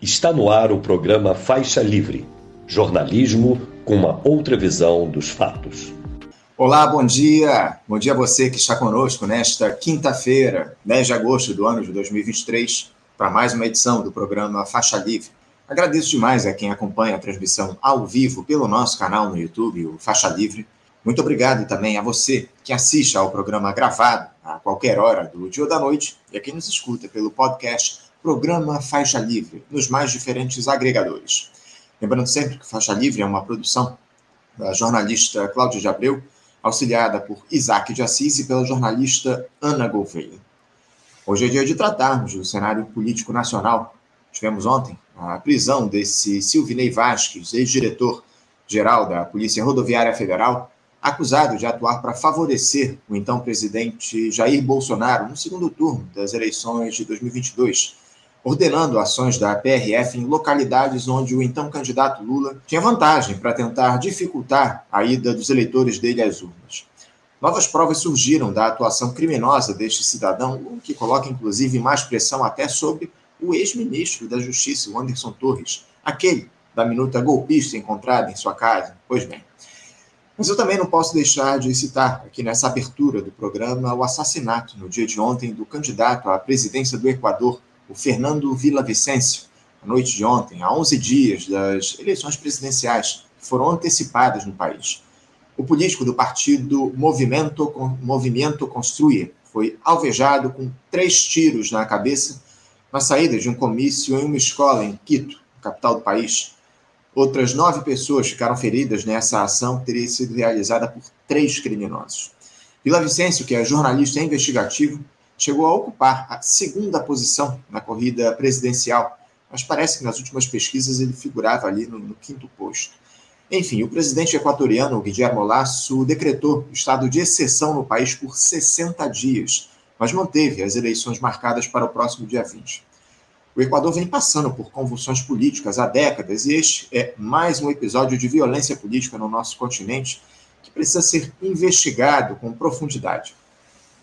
Está no ar o programa Faixa Livre jornalismo com uma outra visão dos fatos. Olá, bom dia. Bom dia a você que está conosco nesta quinta-feira, 10 de agosto do ano de 2023, para mais uma edição do programa Faixa Livre. Agradeço demais a quem acompanha a transmissão ao vivo pelo nosso canal no YouTube, o Faixa Livre. Muito obrigado também a você que assiste ao programa gravado a qualquer hora do dia ou da noite e a quem nos escuta pelo podcast Programa Faixa Livre, nos mais diferentes agregadores. Lembrando sempre que Faixa Livre é uma produção da jornalista Cláudia de Abreu, auxiliada por Isaac de Assis e pela jornalista Ana Gouveia. Hoje é dia de tratarmos do cenário político nacional. Tivemos ontem a prisão desse Silvinei Vasques, ex-diretor-geral da Polícia Rodoviária Federal, acusado de atuar para favorecer o então presidente Jair Bolsonaro no segundo turno das eleições de 2022 ordenando ações da PRF em localidades onde o então candidato Lula tinha vantagem para tentar dificultar a ida dos eleitores dele às urnas. Novas provas surgiram da atuação criminosa deste cidadão, o que coloca inclusive mais pressão até sobre o ex-ministro da Justiça, o Anderson Torres, aquele da minuta golpista encontrada em sua casa. Pois bem. Mas eu também não posso deixar de citar aqui nessa abertura do programa o assassinato no dia de ontem do candidato à presidência do Equador, o Fernando Vicencio, na noite de ontem, a 11 dias das eleições presidenciais que foram antecipadas no país. O político do partido Movimento, Movimento foi alvejado com três tiros na cabeça na saída de um comício em uma escola em Quito, capital do país. Outras nove pessoas ficaram feridas nessa ação que teria sido realizada por três criminosos. Vila Vicêncio, que é jornalista investigativo, chegou a ocupar a segunda posição na corrida presidencial, mas parece que nas últimas pesquisas ele figurava ali no, no quinto posto. Enfim, o presidente equatoriano Guillermo Lasso decretou estado de exceção no país por 60 dias, mas manteve as eleições marcadas para o próximo dia 20. O Equador vem passando por convulsões políticas há décadas e este é mais um episódio de violência política no nosso continente que precisa ser investigado com profundidade.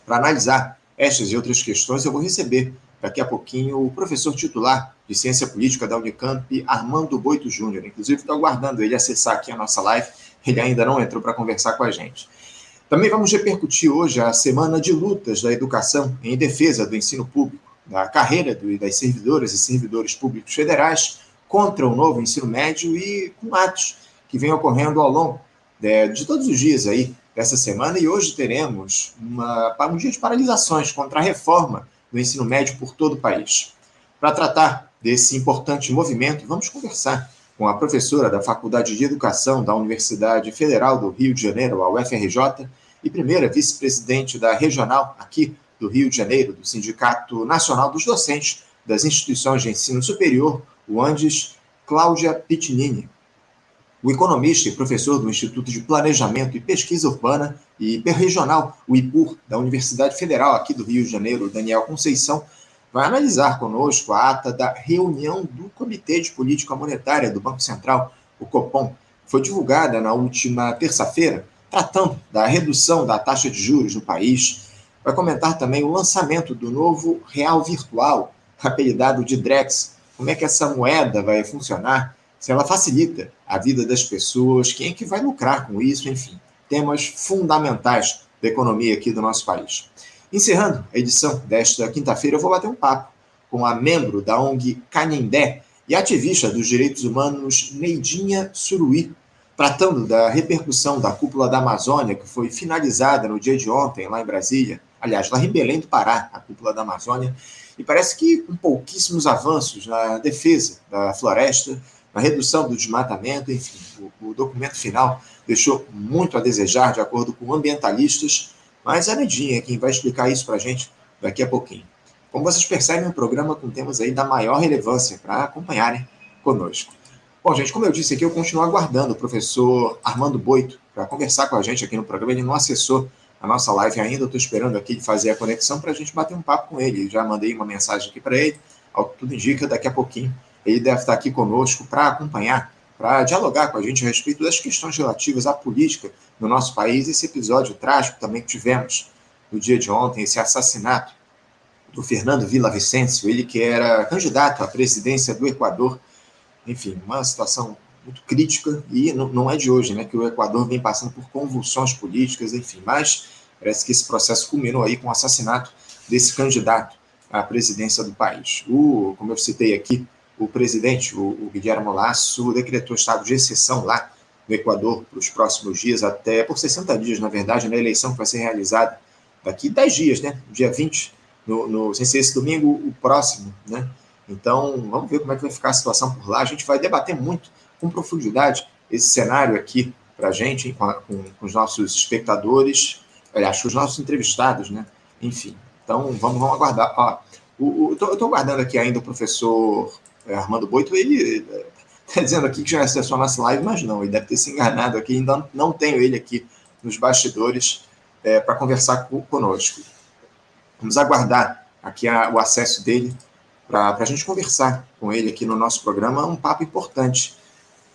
Para analisar estas e outras questões eu vou receber daqui a pouquinho o professor titular de Ciência Política da Unicamp, Armando Boito Júnior. Inclusive, estou aguardando ele acessar aqui a nossa live, ele ainda não entrou para conversar com a gente. Também vamos repercutir hoje a semana de lutas da educação em defesa do ensino público, da carreira das servidoras e servidores públicos federais contra o novo ensino médio e com atos que vêm ocorrendo ao longo de, de todos os dias aí dessa semana e hoje teremos uma, um dia de paralisações contra a reforma do ensino médio por todo o país. Para tratar desse importante movimento, vamos conversar com a professora da Faculdade de Educação da Universidade Federal do Rio de Janeiro, a UFRJ, e primeira vice-presidente da regional aqui do Rio de Janeiro, do Sindicato Nacional dos Docentes das Instituições de Ensino Superior, o Andes, Cláudia Pitinini o economista e professor do Instituto de Planejamento e Pesquisa Urbana e Hiperregional, o IPUR, da Universidade Federal aqui do Rio de Janeiro, Daniel Conceição, vai analisar conosco a ata da reunião do Comitê de Política Monetária do Banco Central, o COPOM, que foi divulgada na última terça-feira, tratando da redução da taxa de juros no país. Vai comentar também o lançamento do novo real virtual, apelidado de Drex, como é que essa moeda vai funcionar? Se ela facilita a vida das pessoas, quem é que vai lucrar com isso, enfim, temas fundamentais da economia aqui do nosso país. Encerrando a edição desta quinta-feira, eu vou bater um papo com a membro da ONG Canindé e ativista dos direitos humanos Neidinha Suruí, tratando da repercussão da cúpula da Amazônia, que foi finalizada no dia de ontem, lá em Brasília, aliás, lá em Belém do Pará, a cúpula da Amazônia, e parece que com pouquíssimos avanços na defesa da floresta, na redução do desmatamento, enfim, o, o, documento final deixou muito a desejar, de acordo com ambientalistas, mas a Nedinha é quem vai explicar isso para a gente daqui a pouquinho. Como vocês percebem, um programa com temas aí da maior relevância para acompanharem conosco. Bom, gente, como eu disse aqui, eu continuo aguardando o professor Armando Boito para conversar com a gente aqui no programa. Ele não acessou a nossa live ainda, eu estou esperando aqui de fazer a conexão para a gente bater um papo com ele. Já mandei uma mensagem aqui para ele, ao que tudo indica, daqui a pouquinho ele deve estar aqui conosco para acompanhar, para dialogar com a gente a respeito das questões relativas à política no nosso país. Esse episódio trágico também que tivemos no dia de ontem, esse assassinato do Fernando Vicencio, ele que era candidato à presidência do Equador. Enfim, uma situação muito crítica e não é de hoje, né, que o Equador vem passando por convulsões políticas, enfim, mas parece que esse processo culminou aí com o assassinato desse candidato à presidência do país. O, como eu citei aqui, o presidente, o, o Guilherme Lasso, decretou estado de exceção lá no Equador para os próximos dias, até por 60 dias, na verdade, na eleição que vai ser realizada daqui 10 dias, né? Dia 20, no, no, sem ser esse domingo, o próximo, né? Então, vamos ver como é que vai ficar a situação por lá. A gente vai debater muito, com profundidade, esse cenário aqui para a gente, com, com, com, os nossos espectadores, aliás, com os nossos entrevistados, né? Enfim, então vamos, vamos aguardar. Ó, o, o, eu estou aguardando aqui ainda o professor Armando Boito, ele está dizendo aqui que já acessou a nossa live, mas não, ele deve ter se enganado aqui, ainda não tenho ele aqui nos bastidores é, para conversar conosco. Vamos aguardar aqui a, o acesso dele para a gente conversar com ele aqui no nosso programa, um papo importante.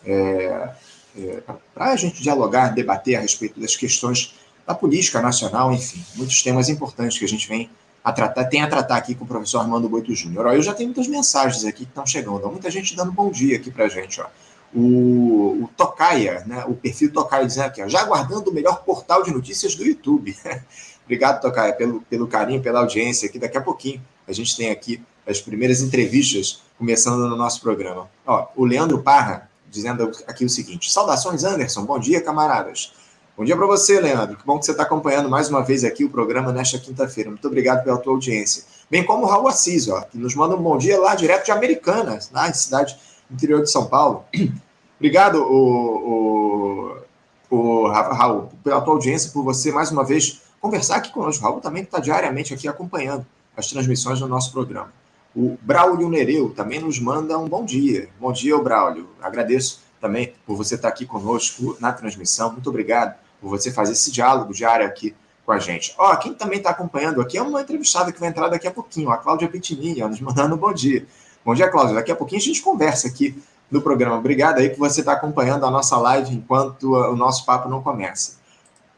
É, é, para a gente dialogar, debater a respeito das questões da política nacional, enfim, muitos temas importantes que a gente vem a tratar, tem a tratar aqui com o professor Armando Boito Júnior. Eu já tenho muitas mensagens aqui que estão chegando, muita gente dando bom dia aqui para a gente. Ó. O, o Tocaia, né, o perfil Tocaia dizendo aqui, ó, já aguardando o melhor portal de notícias do YouTube. Obrigado, Tocaia, pelo, pelo carinho, pela audiência aqui. Daqui a pouquinho a gente tem aqui as primeiras entrevistas começando no nosso programa. Ó, o Leandro Parra dizendo aqui o seguinte: Saudações, Anderson. Bom dia, camaradas. Bom dia para você, Leandro. Que bom que você está acompanhando mais uma vez aqui o programa nesta quinta-feira. Muito obrigado pela tua audiência. Bem como o Raul Assis, ó, que nos manda um bom dia lá direto de Americana, na cidade interior de São Paulo. obrigado, o, o, o, Raul, pela tua audiência, por você mais uma vez conversar aqui conosco. O Raul também está diariamente aqui acompanhando as transmissões do nosso programa. O Braulio Nereu também nos manda um bom dia. Bom dia, Braulio. Agradeço também por você estar aqui conosco na transmissão. Muito obrigado por você fazer esse diálogo diário aqui com a gente. Ó, quem também está acompanhando aqui é uma entrevistada que vai entrar daqui a pouquinho, a Cláudia Pitini, nos mandando um bom dia. Bom dia, Cláudia. Daqui a pouquinho a gente conversa aqui no programa. Obrigado aí por você estar acompanhando a nossa live enquanto o nosso papo não começa.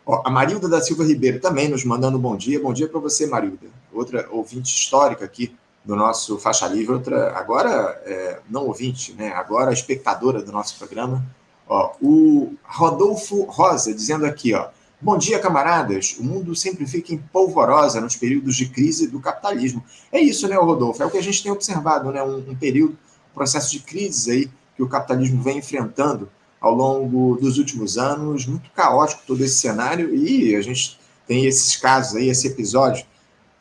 Ó, a Marilda da Silva Ribeiro também nos mandando um bom dia. Bom dia para você, Marilda. Outra ouvinte histórica aqui do nosso Faixa Livre, outra, agora é, não ouvinte, né? agora espectadora do nosso programa, Ó, o Rodolfo Rosa dizendo aqui, ó. Bom dia, camaradas. O mundo sempre fica em polvorosa nos períodos de crise do capitalismo. É isso, né, Rodolfo? É o que a gente tem observado, né? Um, um período, um processo de crise aí que o capitalismo vem enfrentando ao longo dos últimos anos, muito caótico todo esse cenário, e a gente tem esses casos aí, esse episódio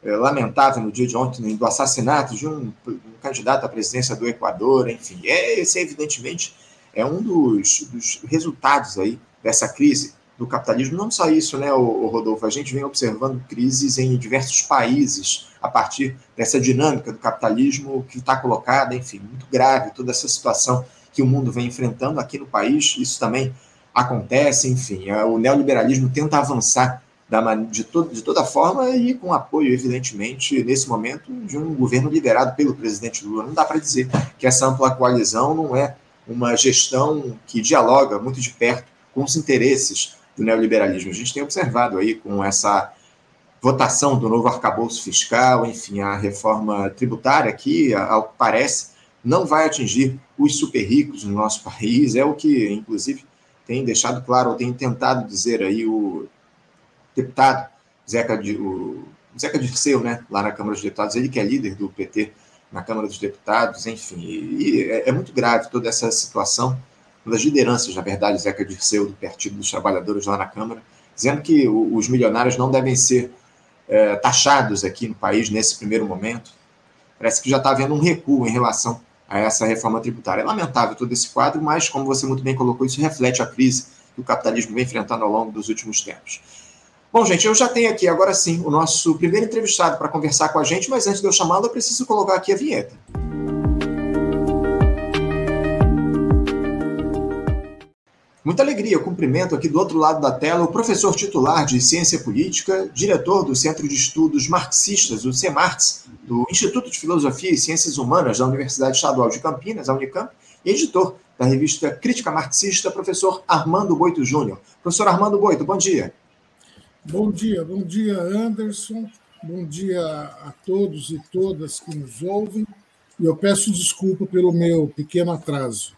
é, lamentável no dia de ontem do assassinato de um, um, candidato à presidência do Equador, enfim, é, esse é evidentemente é um dos, dos resultados aí dessa crise do capitalismo. Não só isso, né, o, Rodolfo? A gente vem observando crises em diversos países a partir dessa dinâmica do capitalismo que está colocada, enfim, muito grave toda essa situação que o mundo vem enfrentando aqui no país. Isso também acontece, enfim, é, o neoliberalismo tenta avançar de, de toda forma e com apoio, evidentemente, nesse momento, de um governo liderado pelo presidente Lula. Não dá para dizer que essa ampla coalizão não é uma gestão que dialoga muito de perto com os interesses do neoliberalismo. A gente tem observado aí com essa votação do novo arcabouço fiscal, enfim, a reforma tributária que, ao que parece, não vai atingir os super ricos no nosso país, é o que, inclusive, tem deixado claro, ou tem tentado dizer aí o deputado Zeca, o Zeca Dirceu, né, lá na Câmara dos Deputados, ele que é líder do PT na Câmara dos Deputados, enfim. E é, é muito grave toda essa situação das lideranças, na verdade, Zeca Dirceu, do Partido dos Trabalhadores lá na Câmara, dizendo que os milionários não devem ser é, taxados aqui no país nesse primeiro momento. Parece que já está havendo um recuo em relação a essa reforma tributária. É lamentável todo esse quadro, mas, como você muito bem colocou, isso reflete a crise que o capitalismo vem enfrentando ao longo dos últimos tempos. Bom, gente, eu já tenho aqui agora sim o nosso primeiro entrevistado para conversar com a gente, mas antes de eu chamá-lo, eu preciso colocar aqui a vinheta. Muita alegria, eu cumprimento aqui do outro lado da tela o professor titular de Ciência Política, diretor do Centro de Estudos Marxistas, o CEMARTS, do Instituto de Filosofia e Ciências Humanas da Universidade Estadual de Campinas, a Unicamp, e editor da revista Crítica Marxista, professor Armando Boito Júnior. Professor Armando Boito, bom dia. Bom dia, bom dia, Anderson. bom dia a todos e todas que nos ouvem. E eu peço desculpa pelo meu pequeno atraso.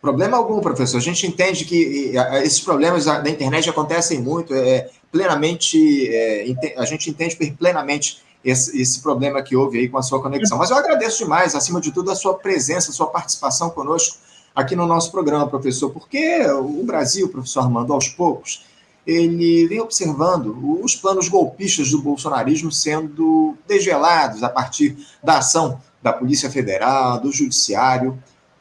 Problema algum, professor. A gente entende que esses problemas da internet acontecem muito, é, plenamente, é, a gente entende plenamente esse, esse, problema que houve aí com a sua conexão. Mas eu agradeço demais, acima de tudo, a sua presença, a sua participação conosco aqui no nosso programa, professor, porque o Brasil, professor Armando, aos poucos, ele vem observando os planos golpistas do bolsonarismo sendo desvelados a partir da ação da Polícia Federal, do Judiciário.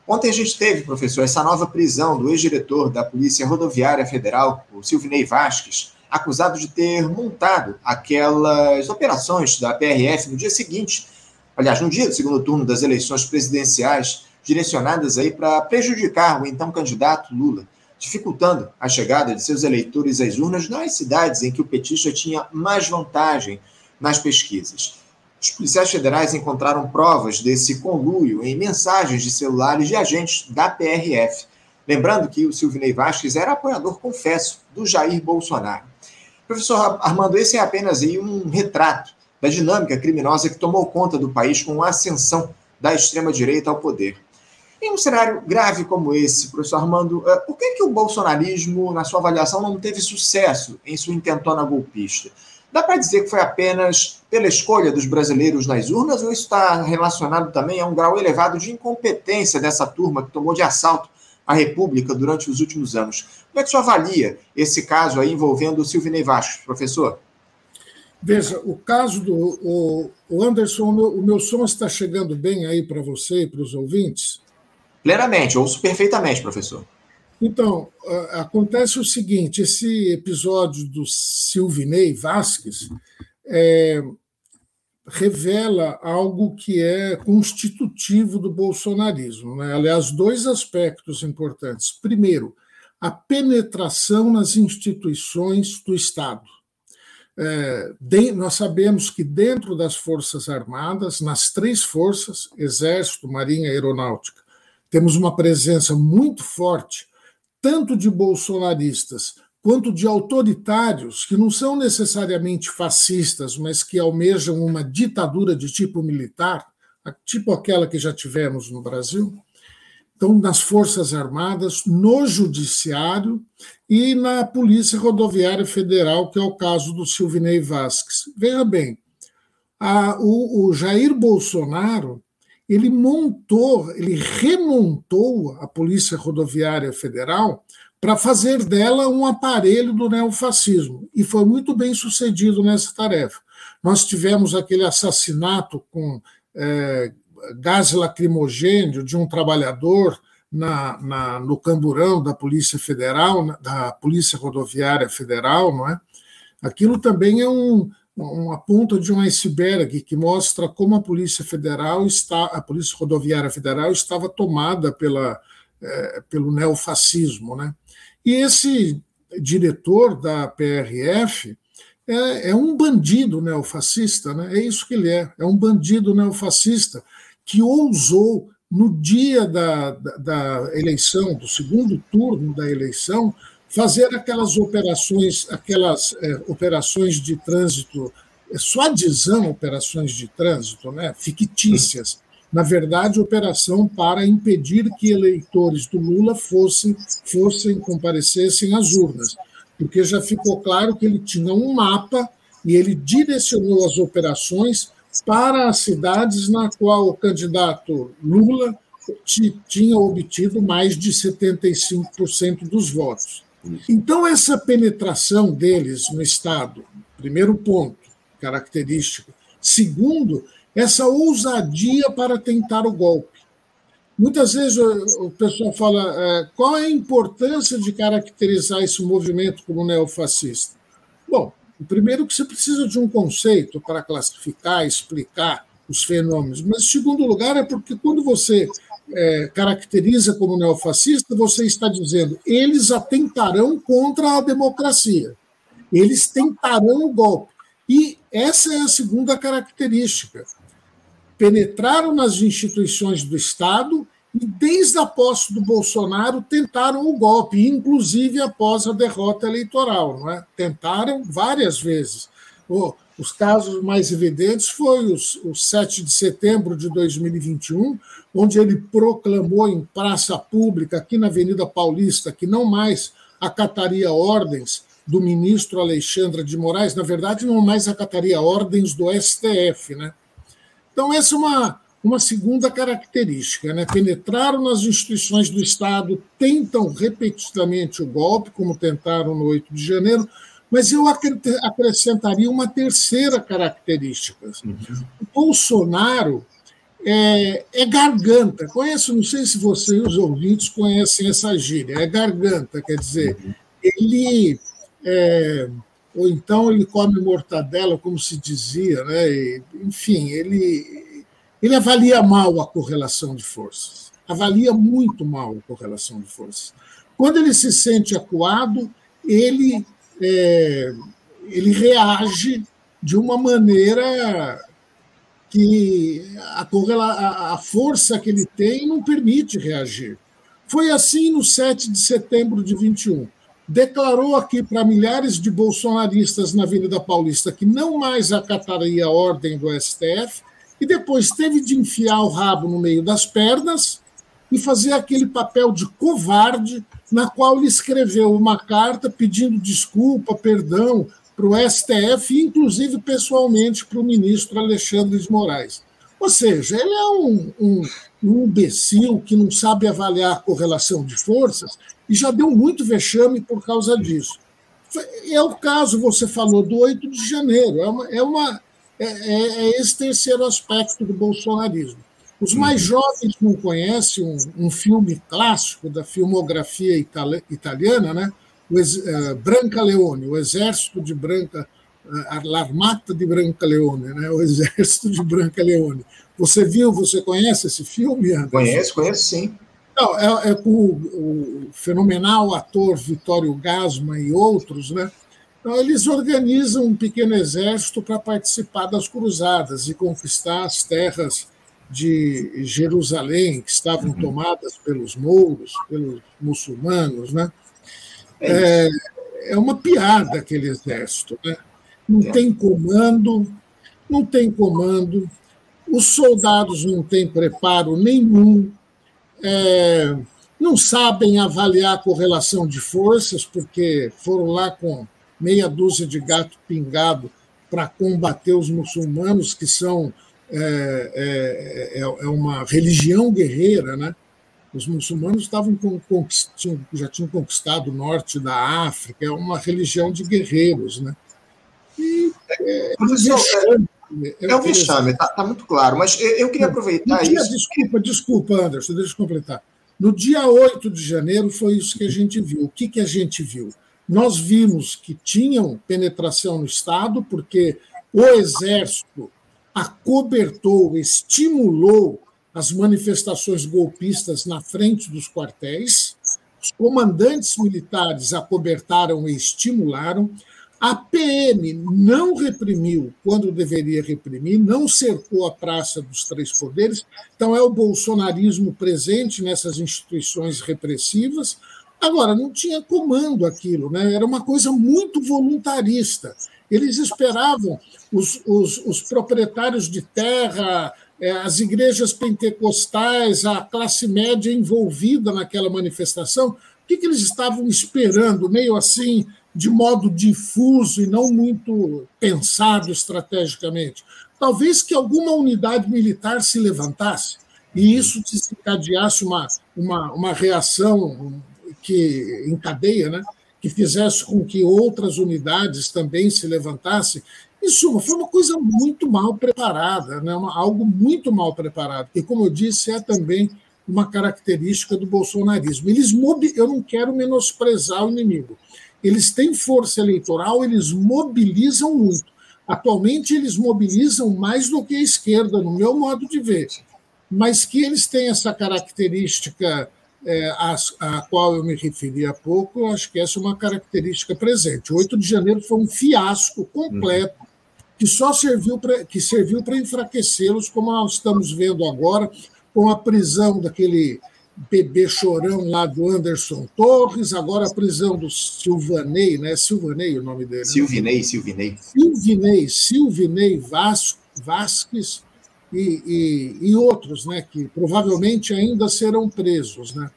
Ontem a gente teve, professor, essa nova prisão do ex-diretor da Polícia Rodoviária Federal, o Silvinei Vasques, acusado de ter montado aquelas operações da PRF no dia seguinte, aliás, no dia do segundo turno das eleições presidenciais, direcionadas aí para prejudicar o então candidato Lula dificultando a chegada de seus eleitores às urnas nas cidades em que o petista tinha mais vantagem nas pesquisas. Os policiais federais encontraram provas desse conluio em mensagens de celulares de agentes da PRF. Lembrando que o Silvinei Vasquez era apoiador, confesso, do Jair Bolsonaro. Professor Armando, esse é apenas aí um retrato da dinâmica criminosa que tomou conta do país com a ascensão da extrema-direita ao poder. Em um cenário grave como esse, professor Armando, eh, por que, que o bolsonarismo, na sua avaliação, não teve sucesso em sua intentona golpista? Dá para dizer que foi apenas pela escolha dos brasileiros nas urnas ou isso está relacionado também a um grau elevado de incompetência dessa turma que tomou de assalto a República durante os últimos anos? Como é que senhor avalia esse caso aí envolvendo o Silvinei Vasco, professor? Veja, o caso do o Anderson, o meu, o meu som está chegando bem aí para você e para os ouvintes? Plenamente, ouço perfeitamente, professor. Então, acontece o seguinte: esse episódio do Silvinei Vasques é, revela algo que é constitutivo do bolsonarismo. Né? Aliás, dois aspectos importantes. Primeiro, a penetração nas instituições do Estado. É, de, nós sabemos que dentro das Forças Armadas, nas três forças Exército, Marinha e Aeronáutica temos uma presença muito forte, tanto de bolsonaristas quanto de autoritários, que não são necessariamente fascistas, mas que almejam uma ditadura de tipo militar, tipo aquela que já tivemos no Brasil. Então, nas Forças Armadas, no Judiciário e na Polícia Rodoviária Federal, que é o caso do Silvinei Vasques. Veja bem, a, o, o Jair Bolsonaro ele montou, ele remontou a Polícia Rodoviária Federal para fazer dela um aparelho do neofascismo, e foi muito bem sucedido nessa tarefa. Nós tivemos aquele assassinato com é, gás lacrimogêneo de um trabalhador na, na, no camburão da Polícia Federal, da Polícia Rodoviária Federal, não é? Aquilo também é um, uma ponta de um iceberg que mostra como a Polícia Federal está, a Polícia Rodoviária Federal estava tomada pela, é, pelo neofascismo, né? E esse diretor da PRF é, é, um bandido neofascista, né? É isso que ele é, é um bandido neofascista que ousou no dia da, da, da eleição, do segundo turno da eleição, fazer aquelas operações, aquelas é, operações de trânsito, é, suadizam operações de trânsito, né, fictícias. Na verdade, operação para impedir que eleitores do Lula fossem, fossem comparecessem às urnas, porque já ficou claro que ele tinha um mapa e ele direcionou as operações para as cidades na qual o candidato Lula tinha obtido mais de 75% dos votos. Então, essa penetração deles no Estado, primeiro ponto, característico. Segundo, essa ousadia para tentar o golpe. Muitas vezes o pessoal fala é, qual é a importância de caracterizar esse movimento como neofascista. Bom, o primeiro que você precisa de um conceito para classificar, explicar os fenômenos, mas em segundo lugar é porque quando você é, caracteriza como neofascista, você está dizendo eles atentarão contra a democracia, eles tentarão o golpe. E essa é a segunda característica. Penetraram nas instituições do Estado e, desde a posse do Bolsonaro, tentaram o golpe, inclusive após a derrota eleitoral. Não é? Tentaram várias vezes. O, Os casos mais evidentes foi os, o 7 de setembro de 2021, onde ele proclamou em praça pública, aqui na Avenida Paulista, que não mais acataria ordens do ministro Alexandre de Moraes, na verdade, não mais acataria ordens do STF. Né? Então, essa é uma, uma segunda característica. Né? Penetraram nas instituições do Estado, tentam repetidamente o golpe, como tentaram no 8 de janeiro, mas eu acrescentaria uma terceira característica. Uhum. O Bolsonaro é, é, garganta. Conheço, não sei se você e os ouvintes conhecem essa gíria. É garganta, quer dizer, uhum. ele. É, ou então ele come mortadela, como se dizia, né? E, enfim, ele, ele avalia mal a correlação de forças, avalia muito mal a correlação de forças. Quando ele se sente acuado, ele, é, ele reage de uma maneira que a, a força que ele tem não permite reagir. Foi assim no 7 de setembro de 21. Declarou aqui para milhares de bolsonaristas na Avenida Paulista que não mais acataria a ordem do STF e depois teve de enfiar o rabo no meio das pernas e fazer aquele papel de covarde na qual ele escreveu uma carta pedindo desculpa, perdão, para o STF, inclusive pessoalmente para o ministro Alexandre de Moraes. Ou seja, ele é um, um, um imbecil que não sabe avaliar a correlação de forças e já deu muito vexame por causa disso. É o caso, você falou, do 8 de janeiro. É, uma, é, uma, é, é, é esse terceiro aspecto do bolsonarismo. Os mais jovens não conhecem um, um filme clássico da filmografia itali italiana, né? o uh, Branca Leone, o exército de Branca, uh, l'Armata de Branca Leone, né? o exército de Branca Leone. Você viu, você conhece esse filme? Anderson? Conheço, conheço sim. Não, é, é com o, o, fenomenal ator Vitório Gasman e outros, né? Então, eles organizam um pequeno exército para participar das cruzadas e conquistar as terras de Jerusalém, que estavam tomadas pelos mouros, pelos muçulmanos, né? É, é uma piada aquele exército. Né? Não é. tem comando, não tem comando, os soldados não têm preparo nenhum, é, não sabem avaliar a correlação de forças, porque foram lá com meia dúzia de gato pingado para combater os muçulmanos, que são é, é, é, é uma religião guerreira, né? Os muçulmanos estavam já tinham conquistado o norte da África, é uma religião de guerreiros, né? E, é, é, é um vexame, está tá muito claro, mas eu queria aproveitar dia, isso. Desculpa, desculpa, Anderson, deixa eu completar. No dia 8 de janeiro foi isso que a gente viu. O que, que a gente viu? Nós vimos que tinham penetração no Estado, porque o Exército acobertou, estimulou as manifestações golpistas na frente dos quartéis, os comandantes militares acobertaram e estimularam, a PM não reprimiu quando deveria reprimir, não cercou a Praça dos Três Poderes, então é o bolsonarismo presente nessas instituições repressivas. Agora, não tinha comando aquilo, né? era uma coisa muito voluntarista. Eles esperavam os, os, os proprietários de terra, é, as igrejas pentecostais, a classe média envolvida naquela manifestação, o que, que eles estavam esperando, meio assim, de modo difuso e não muito pensado estrategicamente? Talvez que alguma unidade militar se levantasse e isso desencadeasse uma, uma, uma reação que em cadeia, né? que fizesse com que outras unidades também se levantassem em suma, foi uma coisa muito mal preparada, né? uma, algo muito mal preparado, que, como eu disse, é também uma característica do bolsonarismo. Eles mobi... Eu não quero menosprezar o inimigo. Eles têm força eleitoral, eles mobilizam muito. Atualmente, eles mobilizam mais do que a esquerda, no meu modo de ver. Mas que eles têm essa característica é, a, a, qual eu me referi há pouco, acho que essa é uma característica presente. O 8 de janeiro foi um fiasco completo que só serviu para que serviu para enfraquecê-los, como nós estamos vendo agora com a prisão daquele bebê chorão lá do Anderson Torres, agora a prisão do Silvanei, né? Silvanei o nome dele. Silvinei, né? Silvinei. Silvinei, Silvinei Vas, Vasques e, e, e, outros, né? Que provavelmente ainda serão presos, né?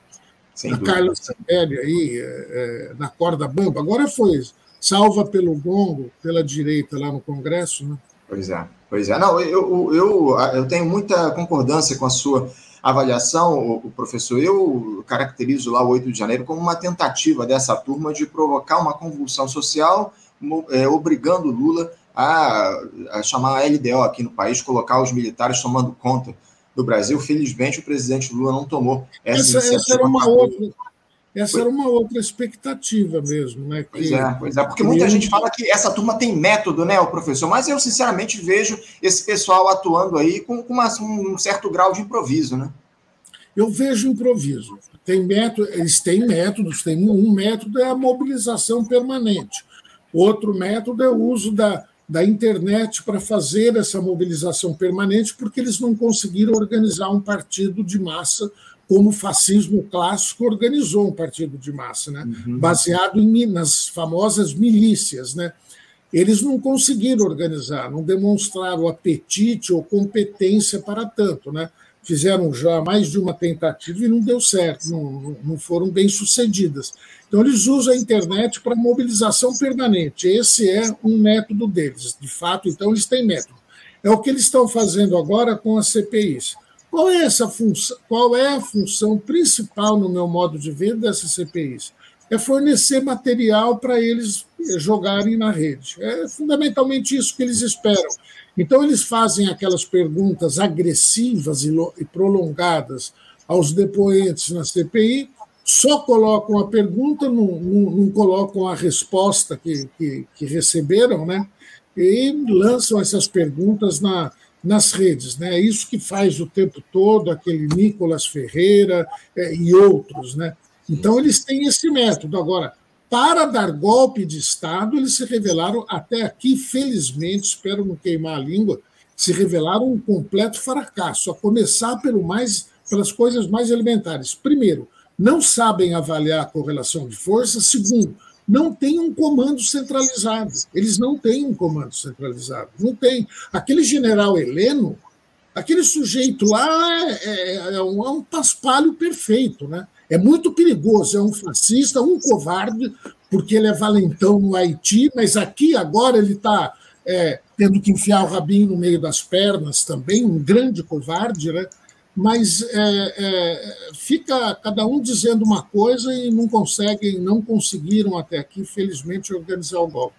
Sem a Carla Zambelli aí, é, é, na corda bamba. Agora foi salva pelo gongo, pela direita lá no Congresso, né? Pois é, pois é. Não, eu, eu, eu tenho muita concordância com a sua avaliação, o professor, eu caracterizo lá o 8 de janeiro como uma tentativa dessa turma de provocar uma convulsão social, é, obrigando Lula a, a, chamar a LDO aqui no país, colocar os militares tomando conta do Brasil. Felizmente, o presidente Lula não tomou essa, essa iniciativa. Essa era uma outra, essa era uma outra expectativa mesmo, né? Que... Pois é, pois é, porque muita gente fala que essa turma tem método, né, o professor? Mas eu, sinceramente, vejo esse pessoal atuando aí com, com uma, um certo grau de improviso, né? Eu vejo improviso. Tem método, eles têm métodos, tem um método é a mobilização permanente. Outro método é o uso da, da internet para fazer essa mobilização permanente, porque eles não conseguiram organizar um partido de massa como o fascismo clássico organizou um partido de massa, né? Uhum. baseado em, nas famosas milícias. Né? Eles não conseguiram organizar, não demonstraram apetite ou competência para tanto. Né? Fizeram já mais de uma tentativa e não deu certo, não, não foram bem sucedidas. Então, eles usam a internet para mobilização permanente. Esse é um método deles. De fato, então, eles têm método. É o que eles estão fazendo agora com as CPIs. Qual é essa função? Qual é a função principal, no meu modo de ver, dessas CPIs? É fornecer material para eles jogarem na rede. É fundamentalmente isso que eles esperam. Então, eles fazem aquelas perguntas agressivas e prolongadas aos depoentes na CPI, só colocam a pergunta, não, não, não colocam a resposta que, que, que, receberam, né? E lançam essas perguntas na, nas redes. Né? É isso que faz o tempo todo aquele Nicolas Ferreira é, e outros. Né? Então, eles têm esse método. Agora, para dar golpe de Estado, eles se revelaram, até aqui, felizmente, espero não queimar a língua, se revelaram um completo fracasso, a começar pelo mais, pelas coisas mais elementares. Primeiro, não sabem avaliar a correlação de forças. Segundo, não tem um comando centralizado. Eles não têm um comando centralizado. Não tem. Aquele general Heleno, aquele sujeito lá é, é, é, um, é um paspalho perfeito, né? É muito perigoso, é um fascista, um covarde, porque ele é valentão no Haiti, mas aqui agora ele está é, tendo que enfiar o rabinho no meio das pernas também, um grande covarde, né? Mas é, é, fica cada um dizendo uma coisa e não conseguem, não conseguiram até aqui, felizmente, organizar o golpe.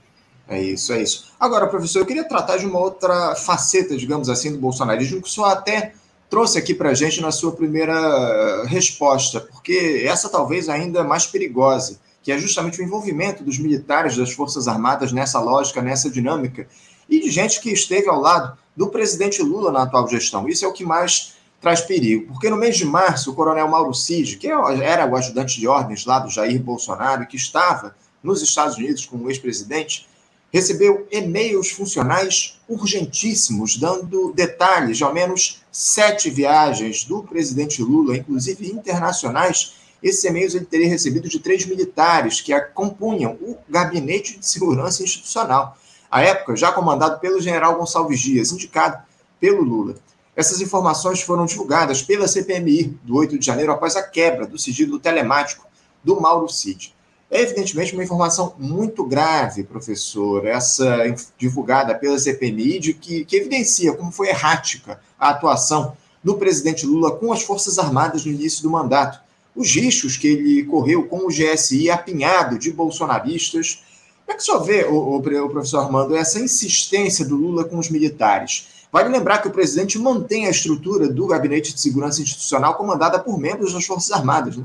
É isso, é isso. Agora, professor, eu queria tratar de uma outra faceta, digamos assim, do bolsonarismo, que senhor até trouxe aqui para a gente na sua primeira resposta, porque essa talvez ainda mais perigosa, que é justamente o envolvimento dos militares das Forças Armadas nessa lógica, nessa dinâmica, e de gente que esteve ao lado do presidente Lula na atual gestão. Isso é o que mais traz perigo, porque no mês de março, o coronel Mauro Cid, que era o ajudante de ordens lá do Jair Bolsonaro, que estava nos Estados Unidos com o ex-presidente, recebeu e-mails funcionais urgentíssimos, dando detalhes de ao menos sete viagens do presidente Lula, inclusive internacionais. Esses e-mails ele teria recebido de três militares que compunham o Gabinete de Segurança Institucional, à época já comandado pelo general Gonçalves Dias, indicado pelo Lula. Essas informações foram divulgadas pela CPMI do 8 de janeiro após a quebra do sigilo telemático do Mauro Cid. É evidentemente uma informação muito grave, professor, essa divulgada pela CPMI, de que, que evidencia como foi errática a atuação do presidente Lula com as Forças Armadas no início do mandato. Os riscos que ele correu com o GSI apinhado de bolsonaristas. Como é que o senhor vê, o, o professor Armando, essa insistência do Lula com os militares? Vale lembrar que o presidente mantém a estrutura do Gabinete de Segurança Institucional comandada por membros das Forças Armadas. Né?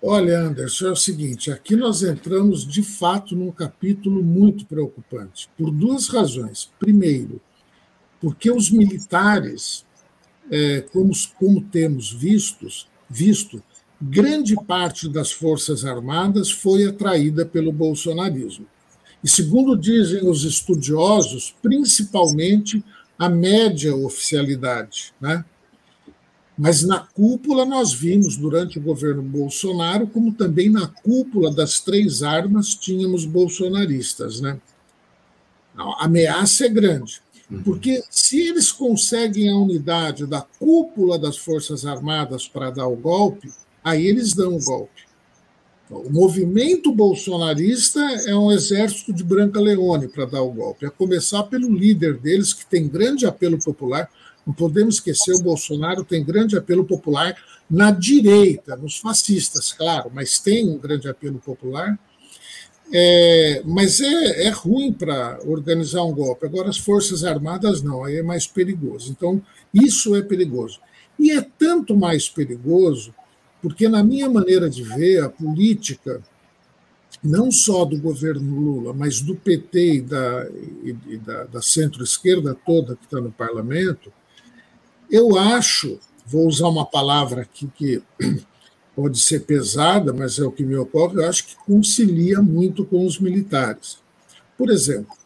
Olha, Anderson, é o seguinte: aqui nós entramos de fato num capítulo muito preocupante, por duas razões. Primeiro, porque os militares, é, como, como temos vistos, visto, grande parte das Forças Armadas foi atraída pelo bolsonarismo. E, segundo dizem os estudiosos, principalmente a média oficialidade. Né? Mas na cúpula nós vimos durante o governo Bolsonaro, como também na cúpula das três armas tínhamos bolsonaristas, né? A ameaça é grande. Uhum. Porque se eles conseguem a unidade da cúpula das Forças Armadas para dar o golpe, aí eles dão o golpe. O movimento bolsonarista é um exército de Branca Leone para dar o golpe, a começar pelo líder deles, que tem grande apelo popular. Não podemos esquecer, o Bolsonaro tem grande apelo popular na direita, nos fascistas, claro, mas tem um grande apelo popular. É, mas é, é ruim para organizar um golpe. Agora, as Forças Armadas não, aí é mais perigoso. Então, isso é perigoso. E é tanto mais perigoso porque, na minha maneira de ver, a política, não só do governo Lula, mas do PT e da, e da, da centro-esquerda toda que está no parlamento, eu acho, vou usar uma palavra aqui que pode ser pesada, mas é o que me ocorre, eu acho que concilia muito com os militares. Por exemplo,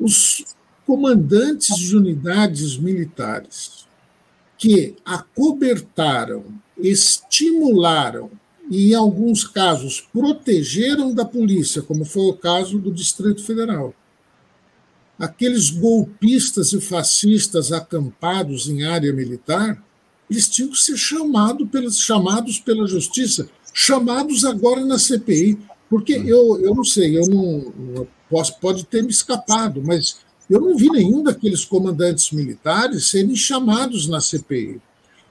os comandantes de unidades militares que acobertaram estimularam e, em alguns casos, protegeram da polícia, como foi o caso do Distrito Federal. Aqueles golpistas e fascistas acampados em área militar, eles tinham que ser chamado pelos, chamados pela justiça, chamados agora na CPI, porque eu, eu não sei, eu não posso, pode ter me escapado, mas eu não vi nenhum daqueles comandantes militares serem chamados na CPI.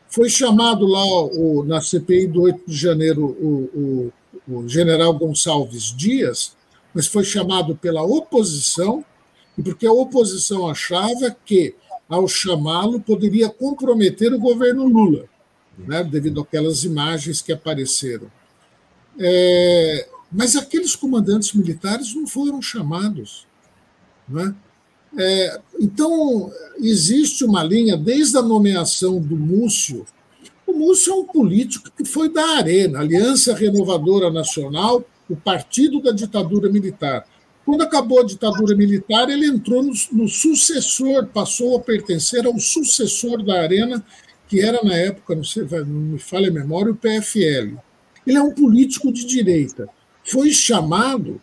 Foi chamado lá o, na CPI do 8 de janeiro o, o, o general Gonçalves Dias, mas foi chamado pela oposição, porque a oposição achava que, ao chamá-lo, poderia comprometer o governo Lula, né, devido àquelas imagens que apareceram. É, mas aqueles comandantes militares não foram chamados. Né? É, então, existe uma linha, desde a nomeação do Múcio. O Múcio é um político que foi da Arena, Aliança Renovadora Nacional, o partido da ditadura militar. Quando acabou a ditadura militar, ele entrou no, no sucessor, passou a pertencer ao sucessor da Arena, que era, na época, não, sei, não me falha a memória, o PFL. Ele é um político de direita. Foi chamado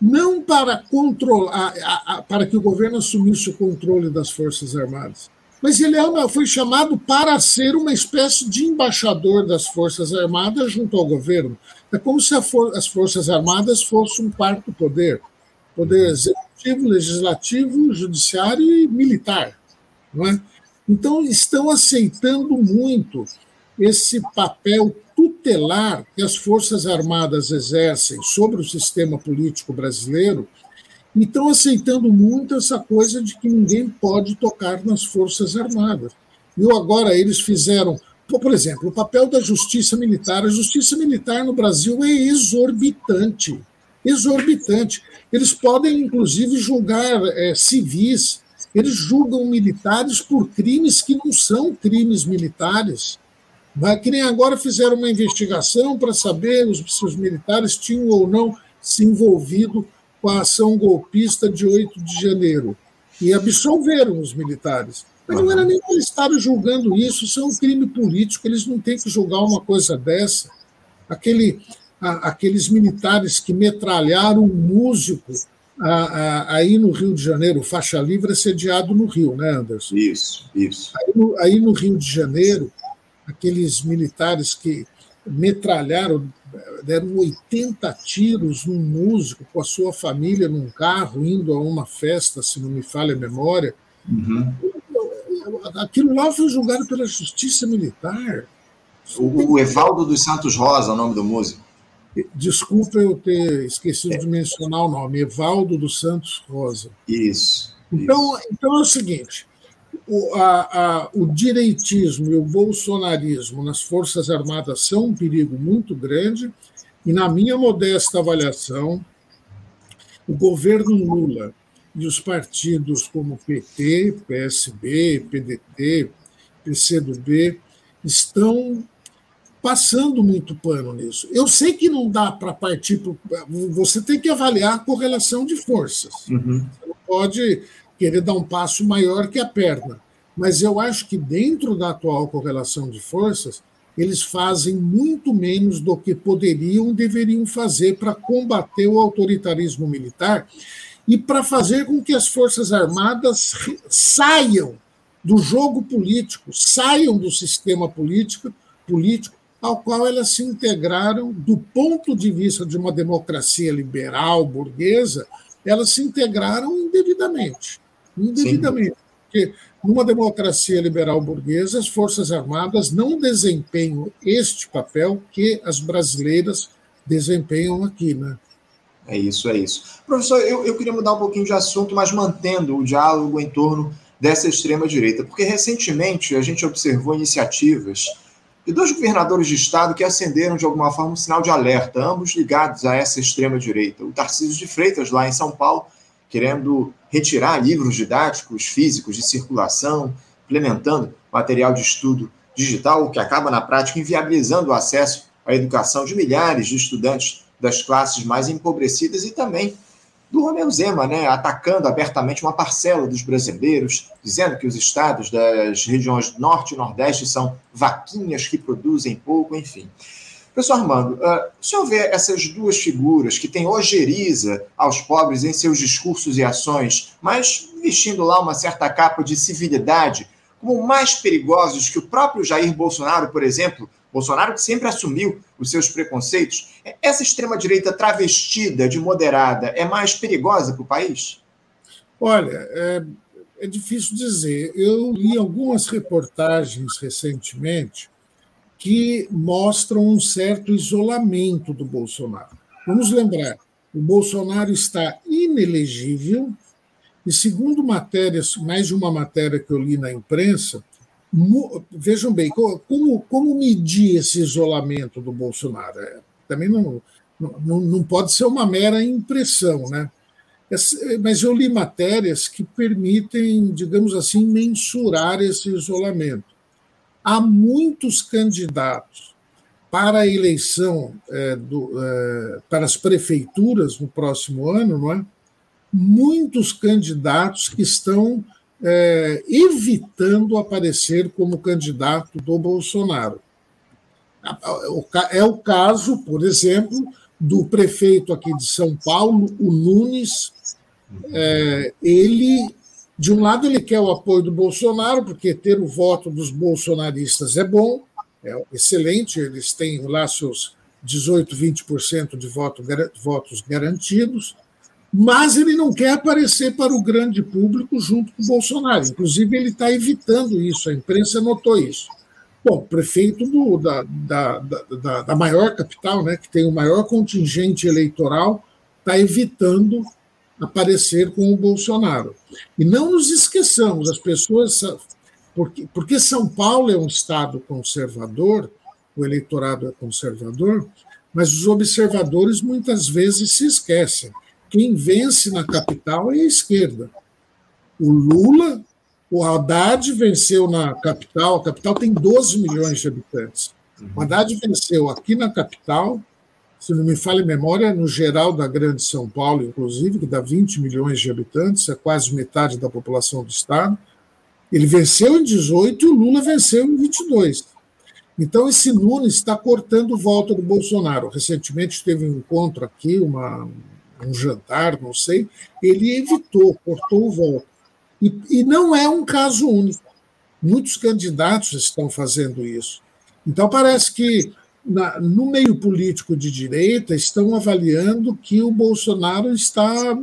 não para controlar, para que o governo assumisse o controle das Forças Armadas, mas ele é foi chamado para ser uma espécie de embaixador das Forças Armadas junto ao governo. É como se as Forças Armadas fossem um quarto poder, poder executivo, legislativo, judiciário e militar, não é? Então estão aceitando muito esse papel tutelar que as Forças Armadas exercem sobre o sistema político brasileiro e estão aceitando muito essa coisa de que ninguém pode tocar nas Forças Armadas. E agora eles fizeram, por exemplo, o papel da justiça militar. A justiça militar no Brasil é exorbitante. Exorbitante. Eles podem, inclusive, julgar é, civis, eles julgam militares por crimes que não são crimes militares. Que nem agora fizeram uma investigação para saber se os militares tinham ou não se envolvido com a ação golpista de 8 de janeiro. E absolveram os militares. Mas não era nem eles estarem julgando isso, isso é um crime político, eles não têm que julgar uma coisa dessa. Aquele, a, aqueles militares que metralharam um músico a, a, aí no Rio de Janeiro, faixa livre é sediado no Rio, né, Anderson? Isso, isso. Aí no, aí no Rio de Janeiro, aqueles militares que metralharam, deram 80 tiros num músico com a sua família num carro, indo a uma festa, se não me falha a memória. Uhum. Aquilo lá foi julgado pela justiça militar. O, o Evaldo dos Santos Rosa, o nome do músico. Desculpa eu ter esquecido é. de mencionar o nome, Evaldo dos Santos Rosa. Isso. Então, isso. então é o seguinte: o, a, a, o direitismo e o bolsonarismo nas Forças Armadas são um perigo muito grande, e, na minha modesta avaliação, o governo Lula e os partidos como PT, PSB, PDT, PCdoB estão passando muito pano nisso. Eu sei que não dá para partir. Pro, você tem que avaliar a correlação de forças. Uhum. Você não pode querer dar um passo maior que a perna. mas eu acho que dentro da atual correlação de forças, eles fazem muito menos do que poderiam deveriam fazer para combater o autoritarismo militar e para fazer com que as Forças Armadas saiam do jogo político, saiam do sistema político, político ao qual elas se integraram do ponto de vista de uma democracia liberal burguesa, elas se integraram indevidamente. Indevidamente. Sim. Porque numa democracia liberal burguesa, as Forças Armadas não desempenham este papel que as brasileiras desempenham aqui. Né? É isso, é isso. Professor, eu, eu queria mudar um pouquinho de assunto, mas mantendo o diálogo em torno dessa extrema-direita, porque recentemente a gente observou iniciativas de dois governadores de estado que acenderam de alguma forma um sinal de alerta, ambos ligados a essa extrema-direita. O Tarcísio de Freitas, lá em São Paulo, querendo retirar livros didáticos físicos de circulação, implementando material de estudo digital, o que acaba, na prática, inviabilizando o acesso à educação de milhares de estudantes das classes mais empobrecidas e também do Romeu Zema, né, atacando abertamente uma parcela dos brasileiros, dizendo que os estados das regiões norte e nordeste são vaquinhas que produzem pouco, enfim. Professor Armando, uh, o senhor vê essas duas figuras que têm ojeriza aos pobres em seus discursos e ações, mas vestindo lá uma certa capa de civilidade, como mais perigosos que o próprio Jair Bolsonaro, por exemplo, Bolsonaro que sempre assumiu os seus preconceitos, essa extrema-direita travestida de moderada é mais perigosa para o país? Olha, é, é difícil dizer. Eu li algumas reportagens recentemente que mostram um certo isolamento do Bolsonaro. Vamos lembrar, o Bolsonaro está inelegível, e segundo matérias, mais de uma matéria que eu li na imprensa, vejam bem, como, como medir esse isolamento do Bolsonaro? É, também não, não, não pode ser uma mera impressão, né? Mas eu li matérias que permitem, digamos assim, mensurar esse isolamento há muitos candidatos para a eleição é, do, é, para as prefeituras no próximo ano, não é? muitos candidatos que estão é, evitando aparecer como candidato do Bolsonaro. É o caso, por exemplo, do prefeito aqui de São Paulo, o Nunes. É, ele de um lado, ele quer o apoio do Bolsonaro, porque ter o voto dos bolsonaristas é bom, é excelente, eles têm lá seus 18, 20% de voto, votos garantidos, mas ele não quer aparecer para o grande público junto com o Bolsonaro. Inclusive, ele está evitando isso, a imprensa notou isso. Bom, prefeito do, da, da, da, da, maior capital, né, que tem o maior contingente eleitoral, está evitando aparecer com o Bolsonaro. E não nos esqueçamos, as pessoas. Porque, porque São Paulo é um estado conservador, o eleitorado é conservador, mas os observadores muitas vezes se esquecem. Quem vence na capital é a esquerda. O Lula, o Haddad venceu na capital, a capital tem 12 milhões de habitantes. O Haddad venceu aqui na capital, se não me falha a memória, no geral da Grande São Paulo, inclusive, que dá 20 milhões de habitantes, é quase metade da população do Estado. Ele venceu em 18 e o Lula venceu em 22. Então, esse Nunes está cortando volta do Bolsonaro. Recentemente teve um encontro aqui, uma, um jantar, não sei. Ele evitou, cortou o voto. E, e não é um caso único. Muitos candidatos estão fazendo isso. Então, parece que na, no meio político de direita, estão avaliando que o Bolsonaro está,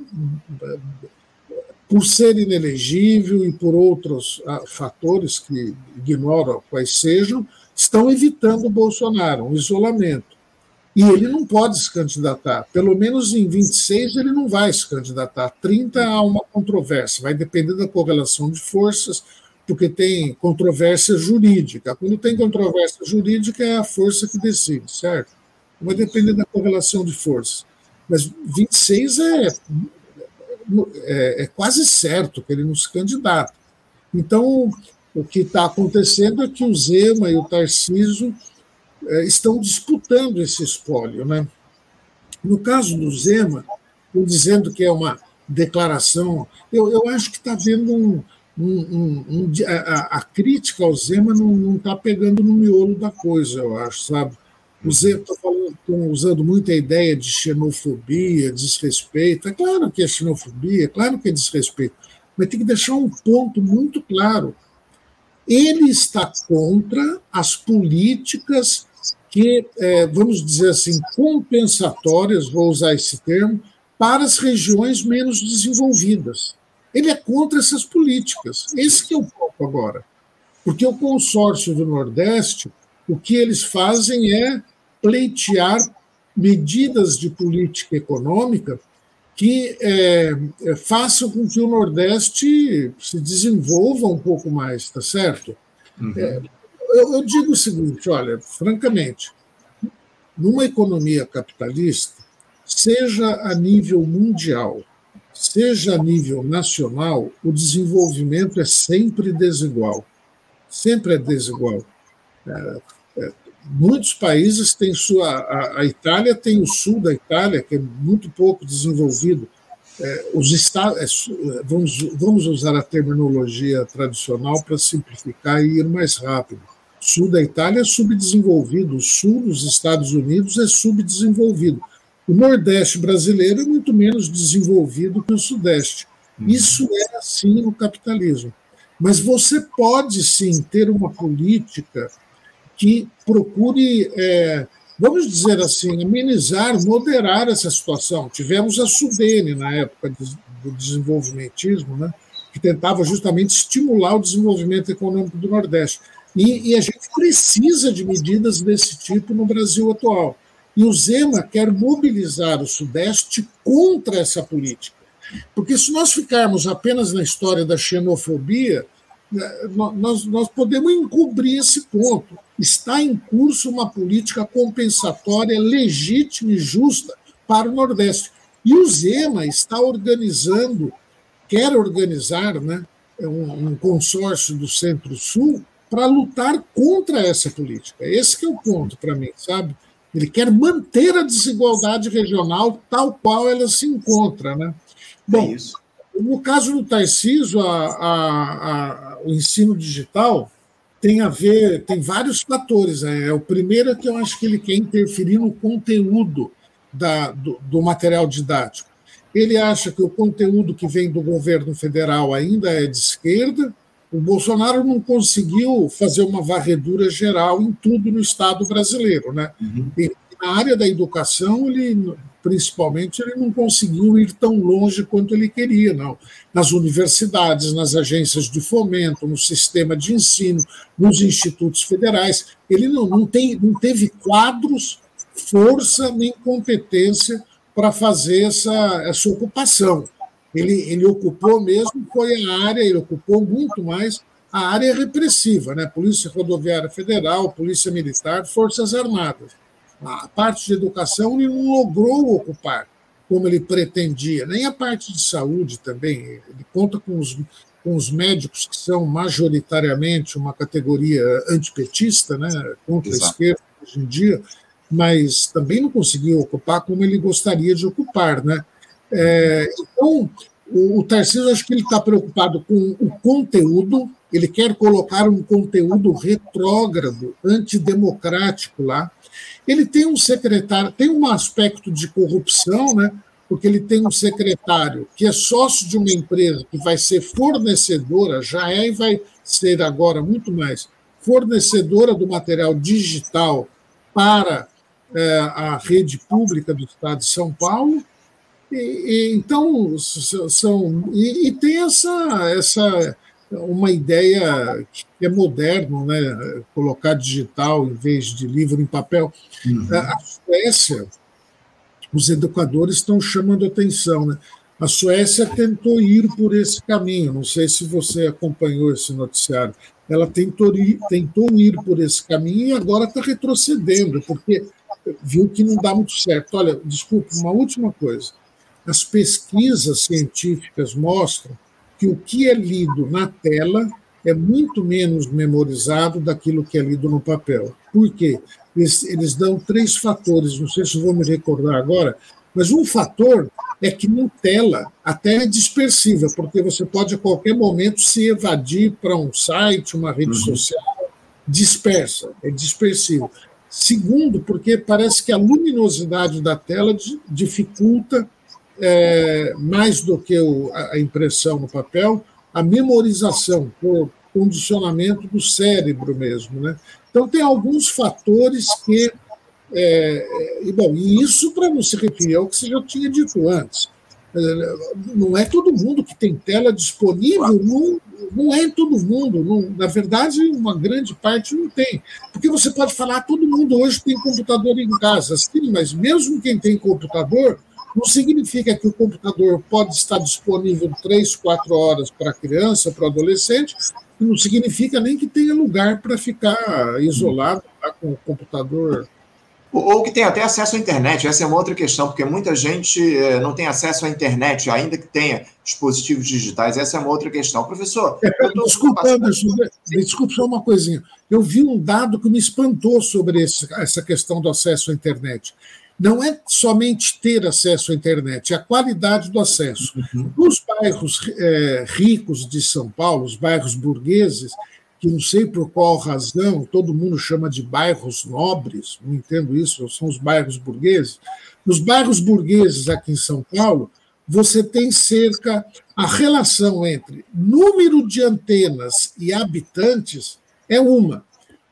por ser inelegível e por outros ah, fatores que ignoram quais sejam, estão evitando o Bolsonaro, um isolamento. E ele não pode se candidatar. Pelo menos em 26 ele não vai se candidatar. 30 há uma controvérsia, vai depender da correlação de forças porque tem controvérsia jurídica. Quando tem controvérsia jurídica, é a força que decide, certo? Vai depender da correlação de forças. Mas 26 é, é, é quase certo que ele não se candidata. Então, o que está acontecendo é que o Zema e o Tarciso é, estão disputando esse espólio. Né? No caso do Zema, dizendo que é uma declaração, eu, eu acho que está havendo um, um, um, a, a, crítica ao Zema não está pegando no miolo da coisa, eu acho, sabe? O Zema está usando muita ideia de xenofobia, desrespeito. É claro que é xenofobia, é claro que é desrespeito, mas tem que deixar um ponto muito claro. Ele está contra as políticas que, é, vamos dizer assim, compensatórias, vou usar esse termo, para as regiões menos desenvolvidas. Ele é contra essas políticas. Esse que é o ponto agora. Porque o consórcio do Nordeste, o que eles fazem é pleitear medidas de política econômica que é, é, façam com que o Nordeste se desenvolva um pouco mais, tá certo? Uhum. É, eu, eu digo o seguinte, olha, francamente, numa economia capitalista, seja a nível mundial, seja a nível nacional, o desenvolvimento é sempre desigual. Sempre é desigual. É, é, muitos países têm sua. A, a, Itália tem o sul da Itália, que é muito pouco desenvolvido. É, os estados, é, vamos, vamos usar a terminologia tradicional para simplificar e ir mais rápido. O sul da Itália é subdesenvolvido, o sul dos Estados Unidos é subdesenvolvido o Nordeste brasileiro é muito menos desenvolvido que o Sudeste. Uhum. Isso é assim no capitalismo. Mas você pode sim ter uma política que procure, é, vamos dizer assim, amenizar, moderar essa situação. Tivemos a Sudene na época do desenvolvimentismo, né, que tentava justamente estimular o desenvolvimento econômico do Nordeste. E, e a gente precisa de medidas desse tipo no Brasil atual. E o Zema quer mobilizar o Sudeste contra essa política. Porque se nós ficarmos apenas na história da xenofobia, né, nós, nós podemos encobrir esse ponto. Está em curso uma política compensatória legítima e justa para o Nordeste. E o Zema está organizando, quer organizar né, um, um consórcio do Centro-Sul para lutar contra essa política. Esse é o ponto para mim, sabe? Ele quer manter a desigualdade regional tal qual ela se encontra. Né? Bom, é no caso do Tarcísio, a, a, a, o ensino digital tem a ver, tem vários fatores. Né? O primeiro é que eu acho que ele quer interferir no conteúdo da, do, do material didático. Ele acha que o conteúdo que vem do governo federal ainda é de esquerda, o Bolsonaro não conseguiu fazer uma varredura geral em tudo no Estado brasileiro. Né? Uhum. Na área da educação, ele, principalmente, ele não conseguiu ir tão longe quanto ele queria, não. Nas universidades, nas agências de fomento, no sistema de ensino, nos institutos federais. Ele não, não, tem, não teve quadros, força nem competência para fazer essa, essa ocupação ele, ele ocupou mesmo, foi a área, ele ocupou muito mais a área repressiva, né? Polícia Rodoviária Federal, Polícia Militar, Forças Armadas. A parte de educação ele não logrou ocupar como ele pretendia, nem a parte de saúde também. Ele conta com os, com os médicos que são majoritariamente uma categoria antipetista, né? contra Exato. a esquerda hoje em dia, mas também não conseguiu ocupar como ele gostaria de ocupar, né? É, então, o, o Tarcísio, acho que ele está preocupado com o conteúdo, ele quer colocar um conteúdo retrógrado, antidemocrático lá. Ele tem um secretário, tem um aspecto de corrupção, né? porque ele tem um secretário que é sócio de uma empresa que vai ser fornecedora, já é e vai ser agora muito mais, fornecedora do material digital para é, a rede pública do Estado de São Paulo, e, e, então, são, e, e, tem essa, essa uma ideia que é moderno, né? colocar digital em vez de livro em papel. Uhum. A Suécia, os educadores estão chamando atenção. Né? A Suécia tentou ir por esse caminho, não sei se você acompanhou esse noticiário. Ela tentou ir, tentou ir por esse caminho e agora está retrocedendo, porque viu que não dá muito certo. Olha, desculpa, uma última coisa as pesquisas científicas mostram que o que é lido na tela é muito menos memorizado daquilo que é lido no papel. Por quê? Eles, eles dão três fatores, não sei se vou me recordar agora, Mas um fator é que nem tela, a tela é dispersiva, porque você pode a qualquer momento se evadir para um site, uma rede uhum. social, dispersa, é dispersivo. Segundo, porque parece que a luminosidade da tela dificulta é, mais do que o, a impressão no papel, a memorização, por condicionamento do cérebro mesmo. Né? Então, tem alguns fatores que. É, e, bom, e isso para não se referir ao que você já tinha dito antes. É, não é todo mundo que tem tela disponível, não, não é todo mundo. Não, na verdade, uma grande parte não tem. Porque você pode falar, todo mundo hoje tem computador em casa. Sim, mas mesmo quem tem computador, não significa que o computador pode estar disponível três, quatro horas para a criança, para o adolescente, não significa nem que tenha lugar para ficar isolado tá, com o computador. Ou que tenha até acesso à internet, essa é uma outra questão, porque muita gente eh, não tem acesso à internet, ainda que tenha dispositivos digitais, essa é uma outra questão. Professor, é, desculpa, desculpa só uma coisinha. Eu vi um dado que me espantou sobre esse, essa questão do acesso à internet não é somente ter acesso à internet, é a qualidade do acesso. Uhum. Nos bairros é, ricos de São Paulo, os bairros burgueses, que não sei por qual razão, todo mundo chama de bairros nobres, não entendo isso, são os bairros burgueses. Nos bairros burgueses aqui em São Paulo, você tem cerca. A relação entre número de antenas e habitantes é uma.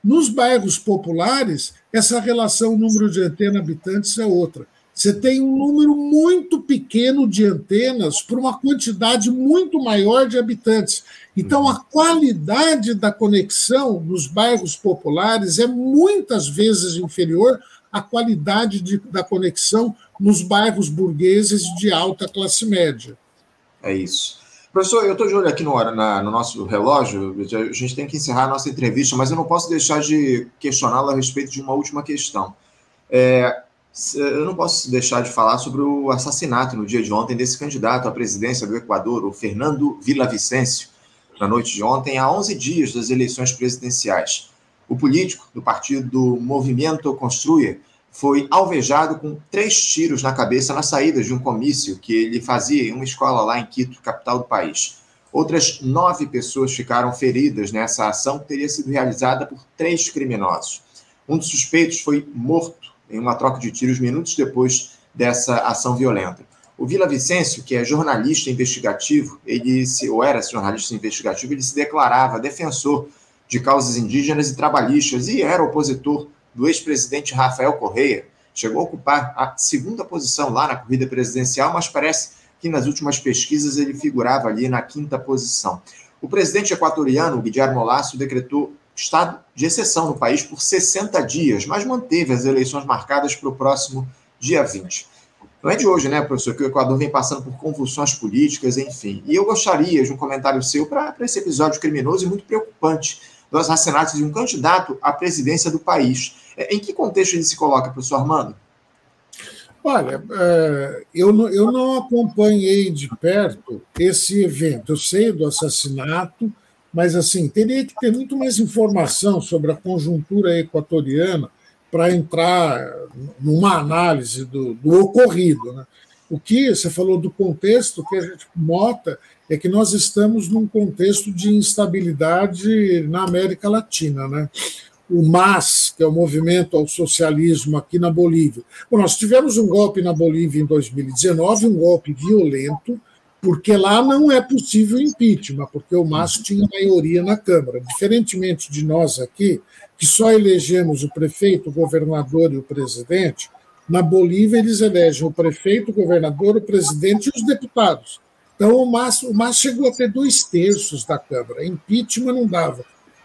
Nos bairros populares, essa relação número de antena habitantes é outra. Você tem um número muito pequeno de antenas para uma quantidade muito maior de habitantes. Então, a qualidade da conexão nos bairros populares é muitas vezes inferior à qualidade de, da conexão nos bairros burgueses de alta classe média. É isso. Professor, eu estou de olho aqui no, na, no, nosso relógio, a gente tem que encerrar a nossa entrevista, mas eu não posso deixar de questioná-lo a respeito de uma última questão. É, eu não posso deixar de falar sobre o assassinato no dia de ontem desse candidato à presidência do Equador, o Fernando Villavicencio, na noite de ontem, a 11 dias das eleições presidenciais. O político do partido Movimento Construir foi alvejado com três tiros na cabeça na saída de um comício que ele fazia em uma escola lá em Quito, capital do país. Outras nove pessoas ficaram feridas nessa ação que teria sido realizada por três criminosos. Um dos suspeitos foi morto em uma troca de tiros minutos depois dessa ação violenta. O Vila Vicêncio, que é jornalista investigativo, ele se, ou era jornalista investigativo, ele se declarava defensor de causas indígenas e trabalhistas e era opositor do ex-presidente Rafael Correia, chegou a ocupar a segunda posição lá na corrida presidencial, mas parece que nas últimas pesquisas ele figurava ali na quinta posição. O presidente equatoriano, Guillermo Lasso, decretou estado de exceção no país por 60 dias, mas manteve as eleições marcadas para o próximo dia 20. Não é de hoje, né, professor, que o Equador vem passando por convulsões políticas, enfim. E eu gostaria de um comentário seu para esse episódio criminoso e muito preocupante do assassinato de um candidato à presidência do país. É, em que contexto ele se coloca, professor Armando? Olha, é, eu não, acompanhei de perto esse evento. Eu sei do assassinato, mas assim teria que ter muito mais informação sobre a conjuntura equatoriana para entrar numa análise do, do ocorrido. Né? O que você falou do contexto, o que a gente nota é que nós estamos num contexto de instabilidade na América Latina. Né? O MAS, que é o Movimento ao Socialismo aqui na Bolívia. Bom, nós tivemos um golpe na Bolívia em 2019, um golpe violento, porque lá não é possível impeachment, porque o MAS tinha maioria na Câmara. Diferentemente de nós aqui, que só elegemos o prefeito, o governador e o presidente, na Bolívia eles elegem o prefeito, o governador, o presidente e os deputados. Então o MAS, o MAS chegou a ter dois terços da Câmara. Impeachment não dava.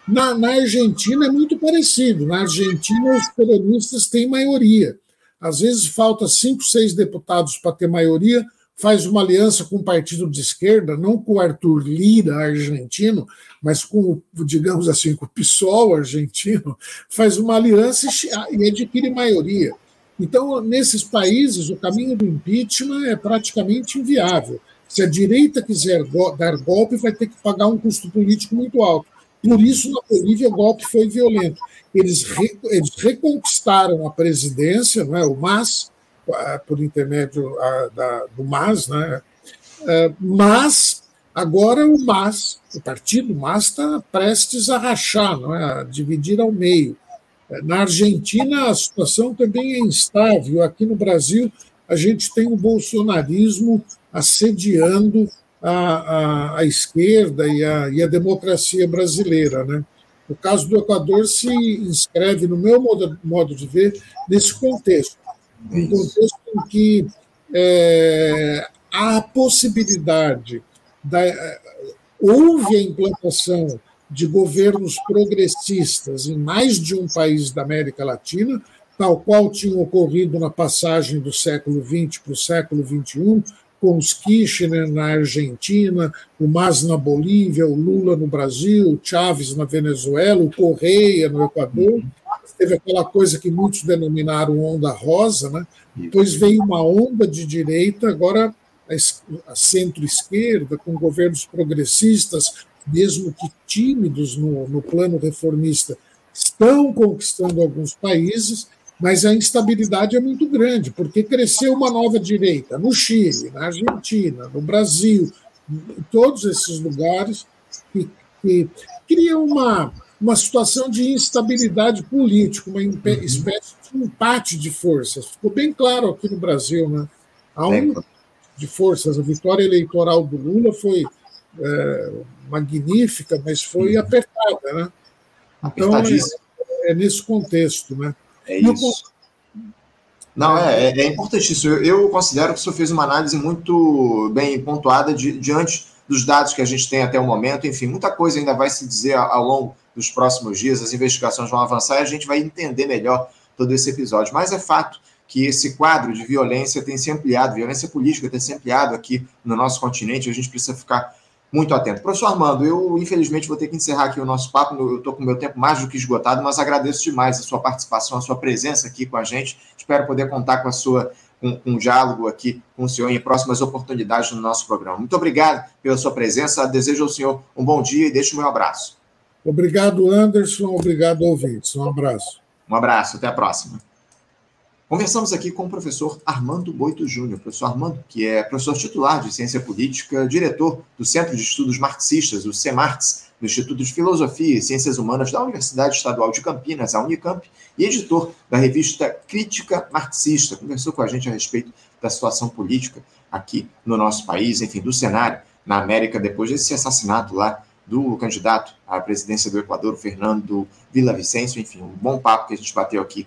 Na, na Argentina é muito parecido. Na Argentina, os peronistas têm maioria. Às vezes falta cinco, seis deputados para ter maioria, faz uma aliança com o partido de esquerda, não com o Arthur Lira argentino, mas com, digamos assim, com o PSOL argentino, faz uma aliança e adquire maioria. Então, nesses países, o caminho do impeachment é praticamente inviável. Se a direita quiser dar golpe, vai ter que pagar um custo político muito alto. Por isso, na Bolívia, o golpe foi violento. Eles, re, eles reconquistaram a presidência, não é, o MAS, por intermédio da, do MAS, né? mas agora o MAS, o partido MAS está prestes a rachar, não é? a dividir ao meio. Na Argentina, a situação também é instável. Aqui no Brasil, a gente tem o bolsonarismo assediando a, a, a esquerda e a, e a, democracia brasileira. Né? O caso do Equador se inscreve, no meu modo, modo de ver, nesse contexto um contexto em que é, há a possibilidade da. Houve a implantação de governos progressistas em mais de um país da América Latina, tal qual tinha ocorrido na passagem do século XX para o século XXI, com os Kirchner na Argentina, o Mas na Bolívia, o Lula no Brasil, o Chávez na Venezuela, o Correia no Equador. Teve aquela coisa que muitos denominaram onda rosa, né? depois veio uma onda de direita, agora a centro-esquerda, com governos progressistas, mesmo que tímidos no, no plano reformista, estão conquistando alguns países, mas a instabilidade é muito grande, porque cresceu uma nova direita no Chile, na Argentina, no Brasil, em todos esses lugares, que, que cria uma, uma situação de instabilidade política, uma uhum. espécie de empate de forças. Ficou bem claro aqui no Brasil. Né? Há um de forças. A vitória eleitoral do Lula foi é, magnífica, mas foi apertada. Né? Então, é, é nesse contexto. Né? É isso. Não, é, é, é importantíssimo. Eu, eu, considero que o senhor fez uma análise muito bem pontuada de, diante dos dados que a gente tem até o momento. Enfim, muita coisa ainda vai se dizer ao longo dos próximos dias, as investigações vão avançar e a gente vai entender melhor todo esse episódio. Mas é fato que esse quadro de violência tem se ampliado, violência política tem se ampliado aqui no nosso continente, a gente precisa ficar muito atento. Professor Armando, eu infelizmente vou ter que encerrar aqui o nosso papo, eu estou com o meu tempo mais do que esgotado, mas agradeço demais a sua participação, a sua presença aqui com a gente. Espero poder contar com a sua com, com um diálogo aqui com o senhor em próximas oportunidades no nosso programa. Muito obrigado pela sua presença, desejo ao senhor um bom dia e deixo o meu abraço. Obrigado, Anderson, obrigado, ouvintes. Um abraço. Um abraço, até a próxima. Conversamos aqui com o professor Armando Boito Júnior, professor Armando, que é professor titular de Ciência Política, diretor do Centro de Estudos Marxistas, o CEMARTS, do Instituto de Filosofia e Ciências Humanas da Universidade Estadual de Campinas, a Unicamp, e editor da revista Crítica Marxista. Conversou com a gente a respeito da situação política aqui no nosso país, enfim, do cenário na América depois desse assassinato lá do candidato à presidência do Equador, Fernando Vicencio. Enfim, um bom papo que a gente bateu aqui